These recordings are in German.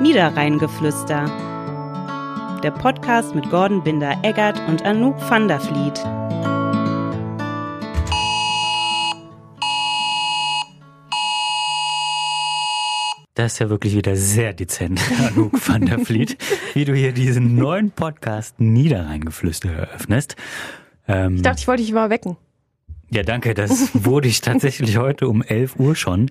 Niederrheingeflüster. Der Podcast mit Gordon Binder-Eggert und Anouk van der Vliet. Das ist ja wirklich wieder sehr dezent, Anouk van der Vliet, wie du hier diesen neuen Podcast Niederrheingeflüster eröffnest. Ähm, ich dachte, ich wollte dich mal wecken. Ja, danke. Das wurde ich tatsächlich heute um 11 Uhr schon,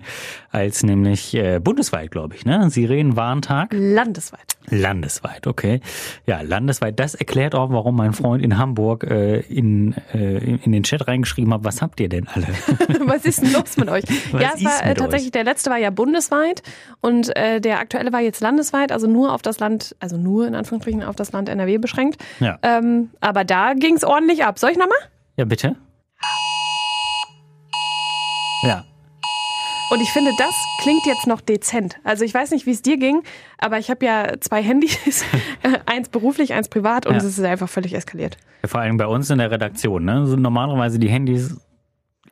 als nämlich äh, bundesweit, glaube ich, ne? Sirenenwarntag. Landesweit. Landesweit, okay. Ja, landesweit. Das erklärt auch, warum mein Freund in Hamburg äh, in, äh, in den Chat reingeschrieben hat, was habt ihr denn alle? was ist denn los mit euch? Was ja, es war äh, tatsächlich, euch? der letzte war ja bundesweit und äh, der aktuelle war jetzt landesweit, also nur auf das Land, also nur in Anführungsstrichen auf das Land NRW beschränkt. Ja. Ähm, aber da ging es ordentlich ab. Soll ich nochmal? Ja, bitte. Ja. Und ich finde, das klingt jetzt noch dezent. Also ich weiß nicht, wie es dir ging, aber ich habe ja zwei Handys, eins beruflich, eins privat und ja. es ist einfach völlig eskaliert. Ja, vor allem bei uns in der Redaktion. Ne? So normalerweise die Handys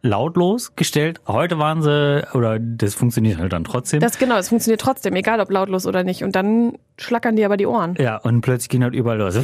lautlos gestellt. Heute waren sie, oder das funktioniert halt dann trotzdem. Das genau, es funktioniert trotzdem, egal ob lautlos oder nicht. Und dann schlackern die aber die Ohren. Ja, und plötzlich gehen halt überall los.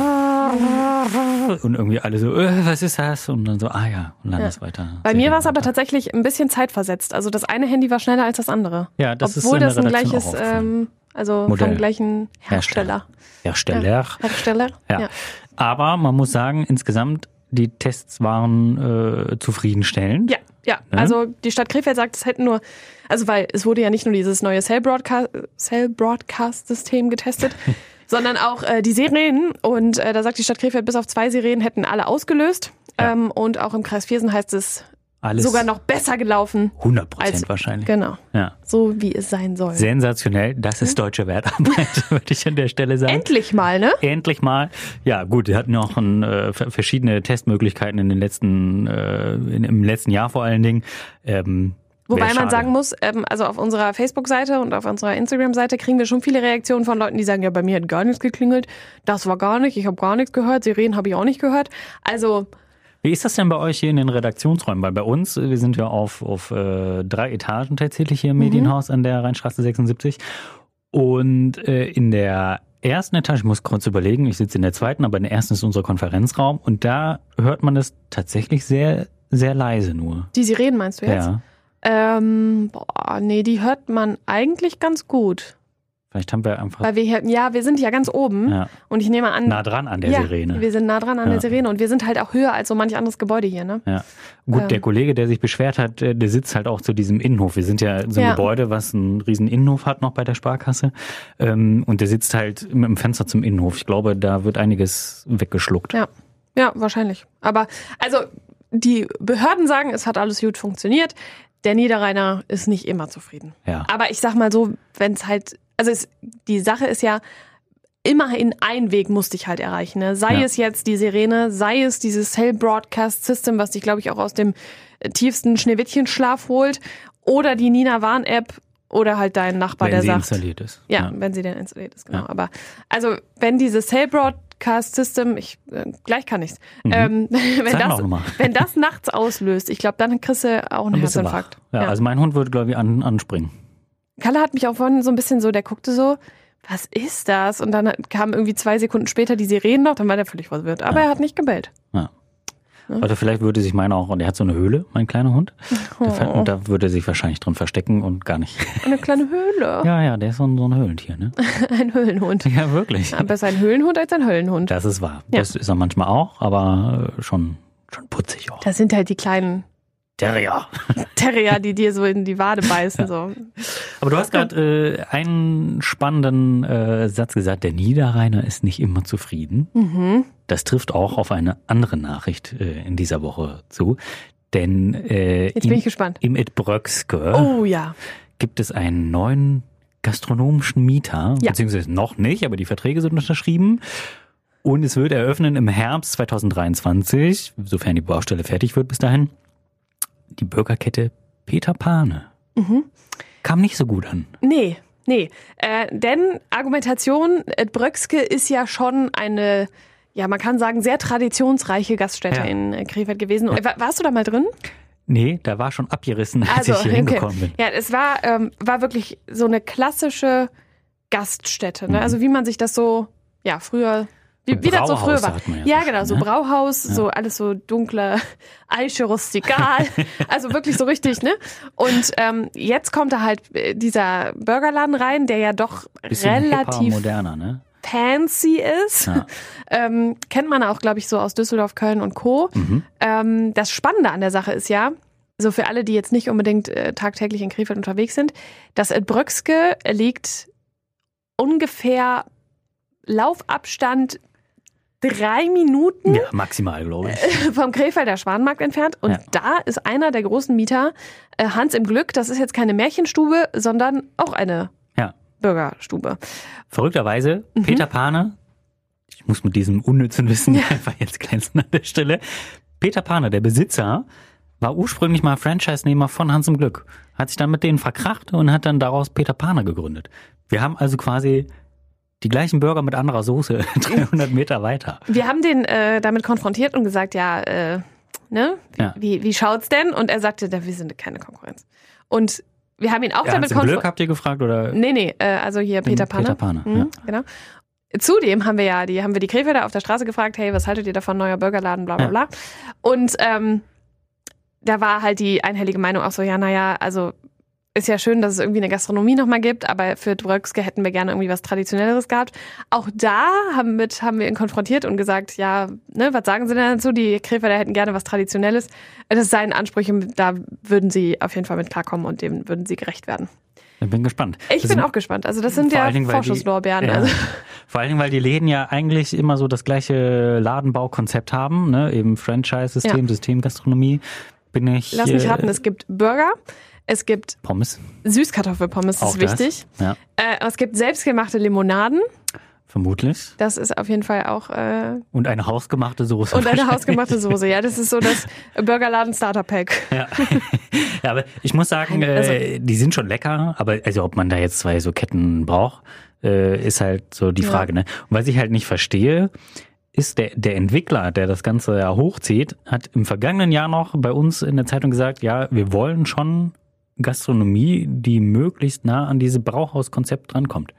Und irgendwie alle so, äh, was ist das? Und dann so, ah ja, und dann ja. ist weiter. Bei mir war es aber tatsächlich ein bisschen zeitversetzt. Also das eine Handy war schneller als das andere. Ja, das Obwohl ist das ein gleiches, ähm, also Modell. vom gleichen Hersteller. Hersteller. Hersteller. Ja. ja. Aber man muss sagen, insgesamt die Tests waren äh, zufriedenstellend. Ja, ja. Ne? Also die Stadt Krefeld sagt, es hätten nur, also weil es wurde ja nicht nur dieses neue Cell Broadcast, Cell Broadcast System getestet, sondern auch äh, die Sirenen. Und äh, da sagt die Stadt Krefeld, bis auf zwei Sirenen hätten alle ausgelöst. Ja. Ähm, und auch im Kreis Viersen heißt es, alles sogar noch besser gelaufen. 100 Prozent wahrscheinlich. Genau. Ja. So wie es sein soll. Sensationell. Das ist deutsche Wertarbeit, würde ich an der Stelle sagen. Endlich mal, ne? Endlich mal. Ja, gut, wir hatten noch ein, äh, verschiedene Testmöglichkeiten in den letzten, äh, in, im letzten Jahr vor allen Dingen. Ähm, Wobei man sagen muss, ähm, also auf unserer Facebook-Seite und auf unserer Instagram-Seite kriegen wir schon viele Reaktionen von Leuten, die sagen, ja, bei mir hat gar nichts geklingelt, das war gar nicht, ich habe gar nichts gehört, Sirenen habe ich auch nicht gehört. Also wie ist das denn bei euch hier in den Redaktionsräumen? Weil bei uns, wir sind ja auf, auf äh, drei Etagen tatsächlich hier im mhm. Medienhaus an der Rheinstraße 76. Und äh, in der ersten Etage, ich muss kurz überlegen, ich sitze in der zweiten, aber in der ersten ist unser Konferenzraum und da hört man es tatsächlich sehr, sehr leise nur. Die Sirenen meinst du jetzt? Ja. Ähm, boah, nee, die hört man eigentlich ganz gut. Vielleicht haben wir einfach. Weil wir hier, ja, wir sind ja ganz oben. Ja. Und ich nehme an. Nah dran an der ja, Sirene. Wir sind nah dran an ja. der Sirene und wir sind halt auch höher als so manch anderes Gebäude hier, ne? Ja. Gut, ähm. der Kollege, der sich beschwert hat, äh, der sitzt halt auch zu diesem Innenhof. Wir sind ja so ein Gebäude, was einen riesen Innenhof hat noch bei der Sparkasse. Ähm, und der sitzt halt mit dem Fenster zum Innenhof. Ich glaube, da wird einiges weggeschluckt. Ja. Ja, wahrscheinlich. Aber, also, die Behörden sagen, es hat alles gut funktioniert. Der Niederrheiner ist nicht immer zufrieden. Ja. Aber ich sag mal so, wenn es halt also es, die Sache ist ja, immerhin ein Weg musste ich halt erreichen. Ne? Sei ja. es jetzt die Sirene, sei es dieses Cell Broadcast System, was dich, glaube ich, auch aus dem äh, tiefsten Schneewittchenschlaf holt, oder die Nina Warn App oder halt dein Nachbar, wenn der sie sagt. installiert ist. Ja, ja, wenn sie denn installiert ist, genau. Ja. Aber also wenn dieses Cell Broadcast System, ich äh, gleich kann ich's, mhm. ähm, wenn, das, wenn das nachts auslöst, ich glaube, dann kriegst du auch einen Herzinfarkt. Ja, also mein Hund würde, glaube ich, an, anspringen. Kalle hat mich auch vorhin so ein bisschen so, der guckte so, was ist das? Und dann kam irgendwie zwei Sekunden später die Sirenen noch, dann war der völlig verwirrt. Aber ja. er hat nicht gebellt. Ja. Oder vielleicht würde sich meiner auch, und er hat so eine Höhle, mein kleiner Hund. Oh. Und da würde er sich wahrscheinlich drin verstecken und gar nicht. Eine kleine Höhle. Ja, ja, der ist so ein, so ein Höhlentier, ne? ein Höhlenhund. Ja, wirklich. Ja, besser ein Höhlenhund als ein Höllenhund. Das ist wahr. Ja. Das ist er manchmal auch, aber äh, schon, schon putzig auch. Das sind halt die kleinen Terrier. Terrier, die dir so in die Wade beißen. Ja. So. Aber du hast gerade äh, einen spannenden äh, Satz gesagt, der Niederrheiner ist nicht immer zufrieden. Mhm. Das trifft auch auf eine andere Nachricht äh, in dieser Woche zu. Denn äh, Jetzt bin im, ich gespannt. im Edbröckske oh, ja. gibt es einen neuen gastronomischen Mieter, ja. beziehungsweise noch nicht, aber die Verträge sind unterschrieben. Und es wird eröffnen im Herbst 2023, sofern die Baustelle fertig wird bis dahin die Bürgerkette Peter Pane. Mhm. Kam nicht so gut an. Nee, nee. Äh, denn Argumentation, Ed Bröckske ist ja schon eine, ja, man kann sagen, sehr traditionsreiche Gaststätte ja. in äh, Krefeld gewesen. Ja. Warst du da mal drin? Nee, da war schon abgerissen, als also, ich hier okay. hingekommen bin. Ja, es war, ähm, war wirklich so eine klassische Gaststätte. Ne? Also wie man sich das so, ja, früher wie, wie das so früher war. Ja, ja, genau, so ne? Brauhaus, so alles so dunkle Eiche rustikal. also wirklich so richtig, ne? Und ähm, jetzt kommt da halt äh, dieser Burgerladen rein, der ja doch Bisschen relativ moderner, ne? fancy ist. Ja. Ähm, kennt man auch, glaube ich, so aus Düsseldorf, Köln und Co. Mhm. Ähm, das Spannende an der Sache ist ja, so für alle, die jetzt nicht unbedingt äh, tagtäglich in Krefeld unterwegs sind, das Bröckske liegt ungefähr Laufabstand drei Minuten. Ja, maximal, glaube ich. Vom Krefelder Schwanenmarkt entfernt. Und ja. da ist einer der großen Mieter, äh, Hans im Glück. Das ist jetzt keine Märchenstube, sondern auch eine ja. Bürgerstube. Verrückterweise, mhm. Peter Pane, ich muss mit diesem unnützen Wissen ja. einfach jetzt glänzen an der Stelle. Peter Pane, der Besitzer, war ursprünglich mal Franchise-Nehmer von Hans im Glück. Hat sich dann mit denen verkracht und hat dann daraus Peter Pane gegründet. Wir haben also quasi die gleichen Burger mit anderer Soße 300 Meter weiter. Wir haben den äh, damit konfrontiert und gesagt, ja, äh, ne, ja. wie, wie schaut's denn? Und er sagte, da, wir sind keine Konkurrenz. Und wir haben ihn auch ja, damit konfrontiert. Glück habt ihr gefragt oder? Nee, nee, äh, also hier Peter Panne. Peter Panne, mhm, ja. Genau. Zudem haben wir ja, die haben wir die Krefelder auf der Straße gefragt, hey, was haltet ihr davon, neuer Burgerladen, bla bla bla. Und ähm, da war halt die einhellige Meinung auch so, ja, naja, also ist ja schön, dass es irgendwie eine Gastronomie nochmal gibt, aber für Dröckske hätten wir gerne irgendwie was Traditionelleres gehabt. Auch da haben, mit, haben wir ihn konfrontiert und gesagt, ja, ne, was sagen Sie denn dazu? Die Krefelder hätten gerne was Traditionelles. Das Anspruch und da würden sie auf jeden Fall mit klarkommen und dem würden sie gerecht werden. Ich bin gespannt. Ich das bin auch gespannt. Also das sind ja Dingen, Vorschusslorbeeren. Ja, also. Vor allen Dingen, weil die Läden ja eigentlich immer so das gleiche Ladenbaukonzept haben, ne? eben Franchise-System, ja. Systemgastronomie. Bin ich. Lass mich raten, es gibt Burger, es gibt Pommes. Süßkartoffelpommes, das ist wichtig. Ja. Äh, es gibt selbstgemachte Limonaden. Vermutlich. Das ist auf jeden Fall auch. Äh, und eine hausgemachte Soße. Und eine hausgemachte Soße, ja. Das ist so das Burgerladen Starter Pack. Ja. ja, aber ich muss sagen, äh, also, die sind schon lecker, aber also ob man da jetzt zwei so Ketten braucht, äh, ist halt so die Frage. Ja. Ne? Und was ich halt nicht verstehe, ist der, der Entwickler, der das Ganze ja hochzieht, hat im vergangenen Jahr noch bei uns in der Zeitung gesagt, ja, wir wollen schon Gastronomie, die möglichst nah an diese Brauhauskonzept drankommt.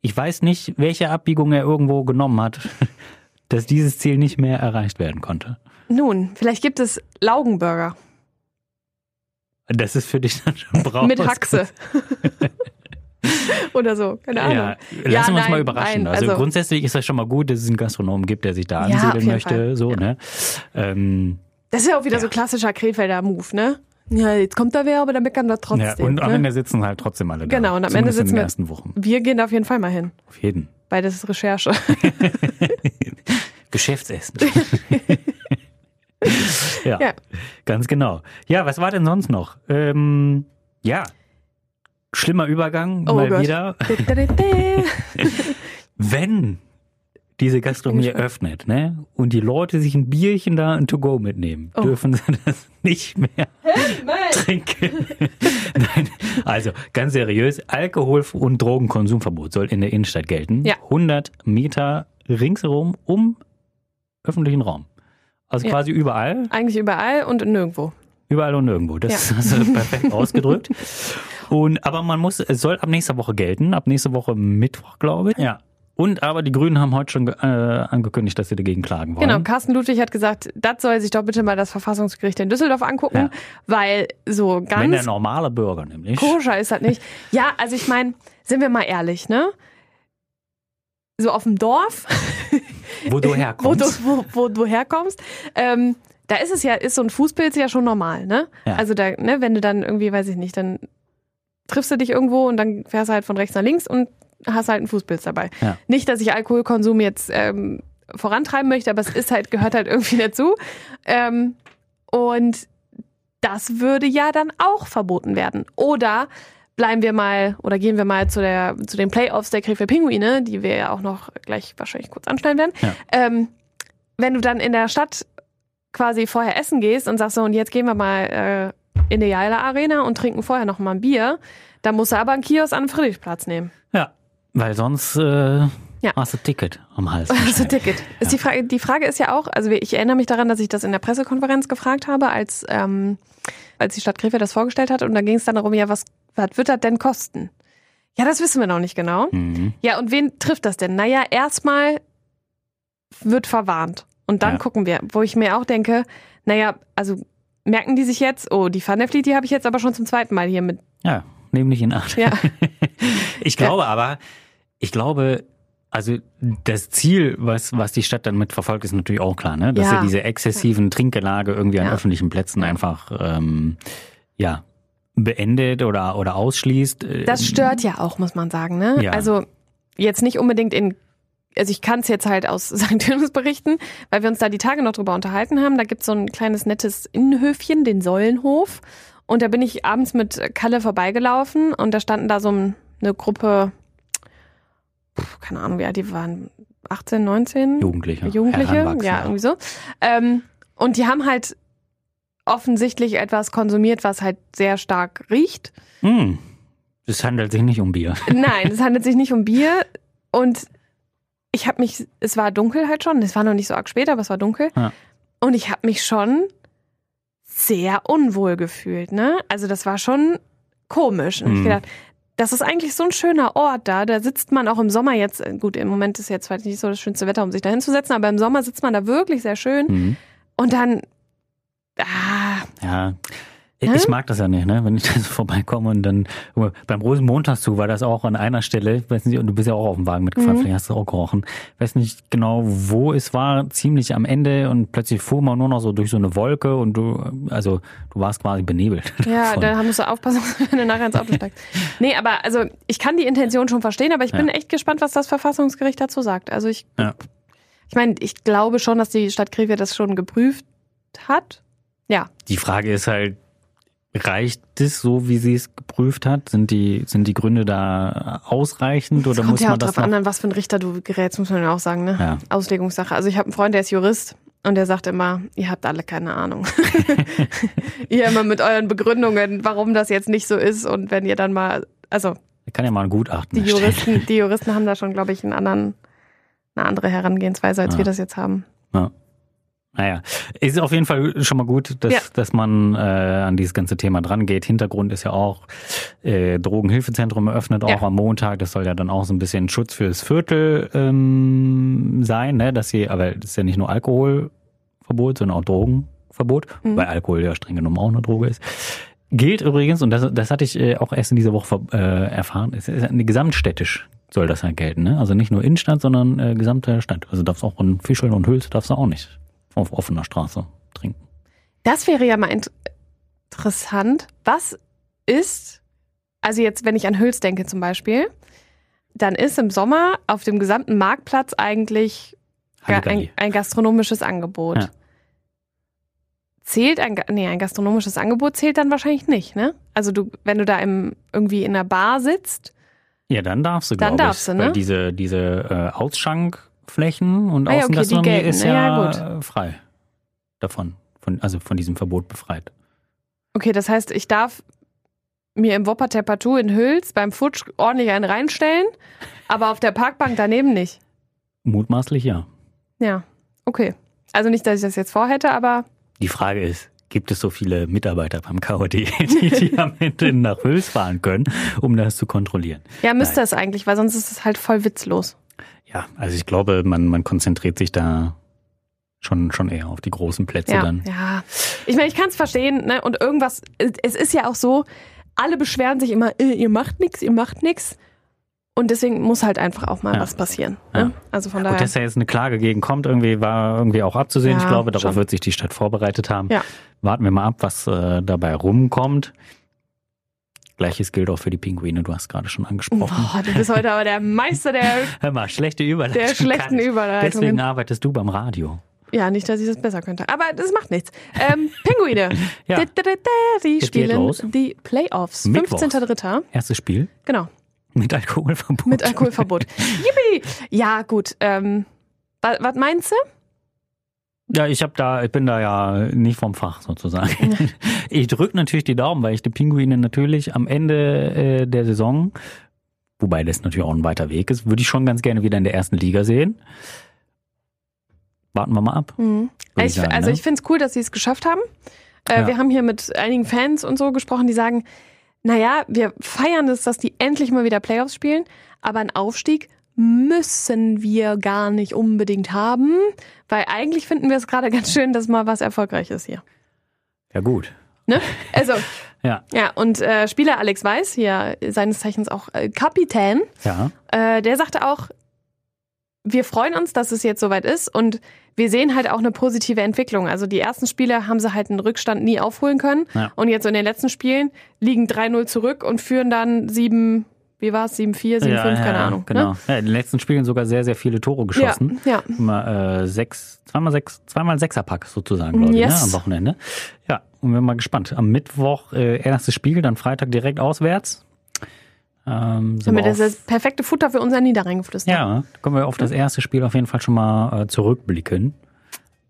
Ich weiß nicht, welche Abbiegung er irgendwo genommen hat, dass dieses Ziel nicht mehr erreicht werden konnte. Nun, vielleicht gibt es Laugenburger. Das ist für dich dann schon Brauhaus. Mit Haxe. Oder so, keine Ahnung. Ja, lassen ja, wir uns nein, mal überraschen. Nein, also, also, grundsätzlich ist das schon mal gut, dass es einen Gastronomen gibt, der sich da ansiedeln ja, möchte. Fall. So, ne? Ähm, das ist ja auch wieder so klassischer Krefelder Move, ne? Ja, jetzt kommt da wer, aber der meckern da trotzdem. Ja, und am ne? Ende sitzen halt trotzdem alle da. Genau, und am Ende sitzen wir. Ersten Wochen. Wir gehen auf jeden Fall mal hin. Auf jeden. Beides ist Recherche. Geschäftsessen. ja, ja, ganz genau. Ja, was war denn sonst noch? Ähm, ja, schlimmer Übergang, oh mal Gott. wieder. Wenn diese Gastronomie öffnet, ne? Und die Leute sich ein Bierchen da ein To-Go mitnehmen, oh. dürfen sie das nicht mehr trinken. Nein, also ganz seriös, Alkohol- und Drogenkonsumverbot soll in der Innenstadt gelten. Ja. 100 Meter ringsherum um öffentlichen Raum. Also ja. quasi überall. Eigentlich überall und nirgendwo. Überall und nirgendwo. Das ja. hast du perfekt ausgedrückt. Und, aber man muss, es soll ab nächster Woche gelten, ab nächster Woche Mittwoch, glaube ich. Ja. Und aber die Grünen haben heute schon äh, angekündigt, dass sie dagegen klagen wollen. Genau, Carsten Ludwig hat gesagt, das soll sich doch bitte mal das Verfassungsgericht in Düsseldorf angucken, ja. weil so ganz. Wenn der normale Bürger nämlich. Koscher ist das nicht. Ja, also ich meine, sind wir mal ehrlich, ne? So auf dem Dorf. wo du herkommst. wo, du, wo, wo du herkommst. Ähm, da ist es ja, ist so ein Fußpilz ja schon normal, ne? Ja. Also da, ne, wenn du dann irgendwie, weiß ich nicht, dann triffst du dich irgendwo und dann fährst du halt von rechts nach links und hast halt einen Fußpilz dabei. Ja. Nicht, dass ich Alkoholkonsum jetzt ähm, vorantreiben möchte, aber es ist halt, gehört halt irgendwie dazu. Ähm, und das würde ja dann auch verboten werden. Oder bleiben wir mal oder gehen wir mal zu der zu den Playoffs der Krefeld Pinguine, die wir ja auch noch gleich wahrscheinlich kurz anschneiden werden. Ja. Ähm, wenn du dann in der Stadt quasi vorher essen gehst und sagst so und jetzt gehen wir mal äh, in die Jaila Arena und trinken vorher noch mal ein Bier, dann musst du aber einen Kiosk an den Friedrichsplatz nehmen. Ja, weil sonst äh, ja. hast du Ticket am Hals. Hast du Ticket. Ist die, Frage, die Frage ist ja auch, also ich erinnere mich daran, dass ich das in der Pressekonferenz gefragt habe, als, ähm, als die Stadt Krefeld das vorgestellt hat und da ging es dann darum, ja, was, was wird das denn kosten? Ja, das wissen wir noch nicht genau. Mhm. Ja, und wen trifft das denn? Naja, erstmal wird verwarnt. Und dann Ja. gucken wir, wo ich mir auch denke, naja, also merken die sich jetzt, oh, die Vliet, die habe ich jetzt aber schon zum zweiten Mal hier mit. Ja, nicht in Acht. Ja, Ich glaube aber, ich glaube, also das Ziel, was, was die Stadt damit verfolgt, ist natürlich auch klar, ne? Dass Ja. sie diese exzessiven Trinkgelage irgendwie an Ja. öffentlichen Plätzen einfach ähm, ja beendet oder oder ausschließt. Äh, das stört ja auch, muss man sagen, ne? Ja. Also jetzt nicht unbedingt in, also ich kann es jetzt halt aus St. Johannes berichten, weil wir uns da die Tage noch drüber unterhalten haben. Da gibt's so ein kleines nettes Innenhöfchen, den Säulenhof. Und da bin ich abends mit Kalle vorbeigelaufen und da standen da so ein- eine Gruppe, keine Ahnung, wie alt die waren, 18, 19? Jugendliche. Jugendliche, ja, irgendwie so. Ähm, und die haben halt offensichtlich etwas konsumiert, was halt sehr stark riecht. Hm. Es handelt sich nicht um Bier. Nein, es handelt sich nicht um Bier. Und ich habe mich, es war dunkel halt schon, es war noch nicht so arg spät, aber es war dunkel. Ja. Und ich habe mich schon sehr unwohl gefühlt, ne? Also das war schon komisch. Und ich Mhm. gedacht, das ist eigentlich so ein schöner Ort da. Da sitzt man auch im Sommer jetzt, gut, im Moment ist jetzt vielleicht nicht so das schönste Wetter, um sich da hinzusetzen, aber im Sommer sitzt man da wirklich sehr schön. Mhm. Und dann, ah, Ja. Ich, ich mag das ja nicht, ne? Wenn ich da so vorbeikomme und dann beim Rosenmontagszug war das auch an einer Stelle, weiß nicht, und du bist ja auch auf dem Wagen mitgefahren, Mhm. vielleicht hast du auch gerochen. Ich weiß nicht genau, wo es war, ziemlich am Ende und plötzlich fuhr man nur noch so durch so eine Wolke und du, also du warst quasi benebelt. Ja, davon. da musst du aufpassen, wenn du nachher ins Auto steigst. Nee, aber also ich kann die Intention schon verstehen, aber ich bin Ja. echt gespannt, was das Verfassungsgericht dazu sagt. Also ich, Ja. ich meine, ich glaube schon, dass die Stadt Krefeld das schon geprüft hat. Ja, Die Frage ist halt, reicht es so, wie sie es geprüft hat? Sind die, sind die Gründe da ausreichend oder kommt muss ja auch man das drauf an, was für ein Richter du gerätst, muss man ja auch sagen, ne? Ja. Auslegungssache. Also ich habe einen Freund, der ist Jurist und der sagt immer, ihr habt alle keine Ahnung. ihr immer mit euren Begründungen, warum das jetzt nicht so ist und wenn ihr dann mal, also Ich kann ja mal ein Gutachten die. Juristen, die Juristen haben da schon, glaube ich, einen anderen, eine andere Herangehensweise, als Ja. wir das jetzt haben. Naja, ist auf jeden Fall schon mal gut, dass, Ja. dass man äh, an dieses ganze Thema dran geht. Hintergrund ist ja auch, äh, Drogenhilfezentrum eröffnet auch Ja. am Montag. Das soll ja dann auch so ein bisschen Schutz fürs Viertel ähm, sein, ne? Dass sie, aber das ist ja nicht nur Alkoholverbot, sondern auch Drogenverbot, Mhm. weil Alkohol ja streng genommen auch eine Droge ist. Gilt übrigens, und das, das hatte ich äh, auch erst in dieser Woche äh, erfahren, es ist eine gesamtstädtisch soll das ja gelten, ne? Also nicht nur Innenstadt, sondern äh, gesamte Stadt. Also darfst auch in Fischeln und Hüls darfst du auch nicht auf offener Straße trinken. Das wäre ja mal int interessant. Was ist, also jetzt, wenn ich an Hüls denke zum Beispiel, dann ist im Sommer auf dem gesamten Marktplatz eigentlich ein, ein gastronomisches Angebot. Ja. Zählt ein, nee, ein gastronomisches Angebot zählt dann wahrscheinlich nicht, ne? Also du, wenn du da im, irgendwie in einer Bar sitzt, Ja, dann darfst du, Dann darfst ich. du, ne? Weil diese, diese äh, Ausschankflächen und Ah ja, okay, Außengastronomie gelten. ist Ja, ja, ja, frei davon. Von, also von diesem Verbot befreit. okay, das heißt, ich darf mir im Wopperter Partout in Hüls beim Futsch ordentlich einen reinstellen, aber auf der Parkbank daneben nicht. Mutmaßlich ja. Ja, okay. Also nicht, dass ich das jetzt vorhätte, aber Die Frage ist, gibt es so viele Mitarbeiter beim KOD, die, die am Ende nach Hüls fahren können, um das zu kontrollieren? ja, müsste Nein. es eigentlich, weil sonst ist es halt voll witzlos. Ja, also ich glaube, man, man konzentriert sich da schon, schon eher auf die großen Plätze Ja, dann. ja. Ich meine, ich kann es verstehen, ne? Und irgendwas, es ist ja auch so, alle beschweren sich immer, äh, ihr macht nichts, ihr macht nichts. Und deswegen muss halt einfach auch mal Ja. was passieren. Ja. Ne? Also von Gut, daher. dass da jetzt eine Klage gegen kommt, irgendwie war irgendwie auch abzusehen. Ja, ich glaube, darauf schon. wird sich die Stadt vorbereitet haben. Ja. Warten wir mal ab, was äh, dabei rumkommt. Gleiches gilt auch für die Pinguine, du hast gerade schon angesprochen. Boah, du bist heute aber der Meister der, Hör mal, schlechte Überleitung. der schlechten. Überleitungen. Deswegen arbeitest du beim Radio. Ja, nicht, dass ich das besser könnte. Aber das macht nichts. Ähm, Pinguine. Ja. Die spielen die Playoffs. Mittwochs. 15.3. Erstes Spiel Genau. mit Alkoholverbot. Mit Alkoholverbot. Yippie! Ja, gut. Ähm, was meinst du? Ja, ich habe da, ich bin da ja nicht vom Fach sozusagen. Ich drücke natürlich die Daumen, weil ich die Pinguine natürlich am Ende äh, der Saison, wobei das natürlich auch ein weiter Weg ist, würde ich schon ganz gerne wieder in der ersten Liga sehen. Warten wir mal ab. Mhm. würd Ich, sagen, also ne? ich finde es cool, dass sie es geschafft haben. Äh, Ja. Wir haben hier mit einigen Fans und so gesprochen, die sagen, naja, wir feiern es, dass die endlich mal wieder Playoffs spielen, aber einen Aufstieg müssen wir gar nicht unbedingt haben, weil eigentlich finden wir es gerade ganz schön, dass mal was erfolgreich ist hier. Ja, gut. Ne? Also, Ja. ja, und äh, Spieler Alex Weiß, hier seines Zeichens auch äh, Kapitän, Ja. äh, der sagte auch, wir freuen uns, dass es jetzt soweit ist und wir sehen halt auch eine positive Entwicklung. Also die ersten Spiele haben sie halt einen Rückstand nie aufholen können Ja. und jetzt in den letzten Spielen liegen 3-0 zurück und führen dann 7, wie war es, 7-4, 7-5, ja, keine ja, Ahnung. Genau. Ne? Ja, in den letzten Spielen sogar sehr, sehr viele Tore Ja, geschossen. ja. Mal, äh, sechs, zweimal sechs, zweimal Sechserpack sozusagen, glaube ich, Yes. ne, am Wochenende. Ja, und wir sind mal gespannt. Am Mittwoch äh, erstes Spiel, dann Freitag direkt auswärts. Ähm, Damit wir ist das perfekte Futter für unser Niederrheingeflüster. ja, da können wir auf das erste Spiel auf jeden Fall schon mal äh, zurückblicken.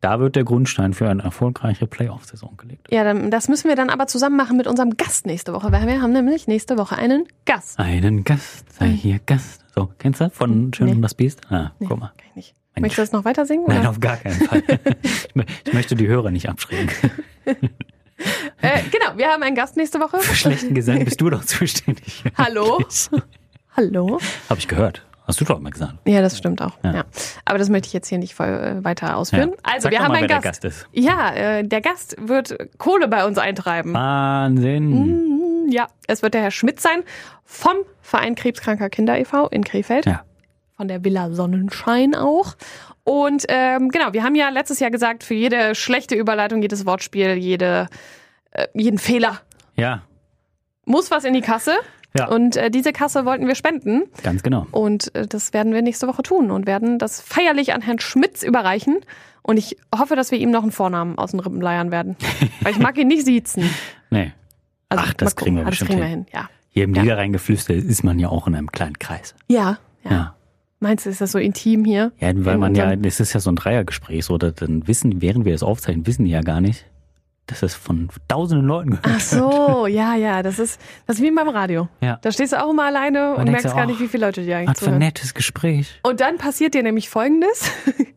Da wird der Grundstein für eine erfolgreiche Playoff-Saison gelegt. Ja, dann, das müssen wir dann aber zusammen machen mit unserem Gast nächste Woche, weil wir haben nämlich nächste Woche einen Gast. Einen Gast, sei hier Gast. So, kennst du von Schön Nee. und das Biest? Ah, Nee, guck mal. Kann ich nicht. Mensch. Möchtest du das noch weiter singen? Nein, oder? auf gar keinen Fall. ich möchte die Hörer nicht abschrecken. Äh, genau, wir haben einen Gast nächste Woche. Für schlechten Gesang bist du doch zuständig. Hallo? Hallo? Habe ich gehört. Hast du doch mal gesagt. Ja, das stimmt auch. Ja. Ja. Aber das möchte ich jetzt hier nicht voll, äh, weiter ausführen. Ja. Also, Sag wir haben mal, einen Gast. der Gast ist. Ja, äh, der Gast wird Kohle bei uns eintreiben. Wahnsinn. Mm, Ja, es wird der Herr Schmidt sein vom Verein Krebskranker Kinder e.V. in Krefeld. Ja. Von der Villa Sonnenschein auch. Und ähm, genau, wir haben ja letztes Jahr gesagt, für jede schlechte Überleitung, jedes Wortspiel, jede, äh, jeden Fehler Ja, muss was in die Kasse. Ja. Und äh, diese Kasse wollten wir spenden. ganz genau. Und äh, das werden wir nächste Woche tun und werden das feierlich an Herrn Schmitz überreichen. Und ich hoffe, dass wir ihm noch einen Vornamen aus den Rippen leiern werden. Weil ich mag ihn nicht siezen. Nee. Also, Ach, das kriegen wir Ah, das bestimmt kriegen wir hin. hin. Ja. Hier im Ja. Niederrheingeflüster ist man ja auch in einem kleinen Kreis. Ja, ja. Ja. Meinst du, ist das so intim hier? Ja, weil In man ja, das ist ja so ein Dreiergespräch, so, da- dann wissen, während wir das aufzeichnen, wissen die ja gar nicht, dass das von tausenden Leuten gehört. Ach so, ja, ja, das ist, das ist wie beim Radio. Ja. Da stehst du auch immer alleine und denkst merkst gar nicht, wie viele Leute dir eigentlich Was für ein nettes Gespräch. Und dann passiert dir nämlich Folgendes.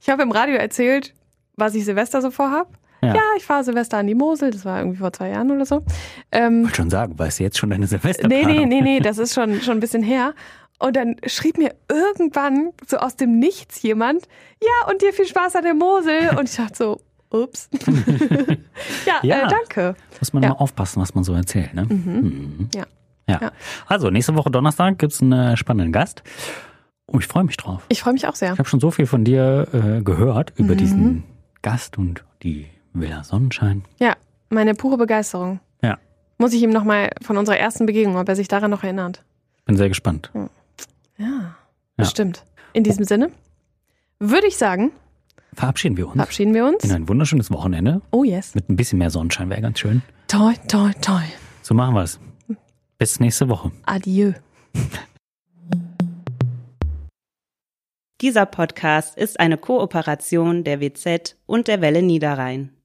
Ich habe im Radio erzählt, was ich Silvester so vorhab. Ja. Ja, ich fahre Silvester an die Mosel, das war irgendwie vor zwei Jahren oder so. Ähm, wollte schon sagen, weißt du jetzt schon deine Silvester? nee, nee, nee, nee, das ist schon, schon ein bisschen her. Und dann schrieb mir irgendwann so aus dem Nichts jemand, ja, und dir viel Spaß an der Mosel. Und ich dachte so, ups. ja, Ja. Äh, danke. Muss man Ja. mal aufpassen, was man so erzählt. Ne? Mhm. Ja. ja. Ja. Also, nächste Woche Donnerstag gibt's einen äh, spannenden Gast. Oh, ich freue mich drauf. Ich freue mich auch sehr. Ich habe schon so viel von dir äh, gehört über Mhm. diesen Gast und die Villa Sonnenschein. Ja, meine pure Begeisterung. Ja. Muss ich ihm nochmal von unserer ersten Begegnung, ob er sich daran noch erinnert. Bin sehr gespannt. Ja, bestimmt. In diesem Sinne würde ich sagen, Verabschieden wir uns verabschieden wir uns. in ein wunderschönes Wochenende Oh yes. mit ein bisschen mehr Sonnenschein wäre ganz schön. Toi, toi, toi. So machen wir's. Bis nächste Woche. Adieu. Dieser Podcast ist eine Kooperation der WZ und der Welle Niederrhein.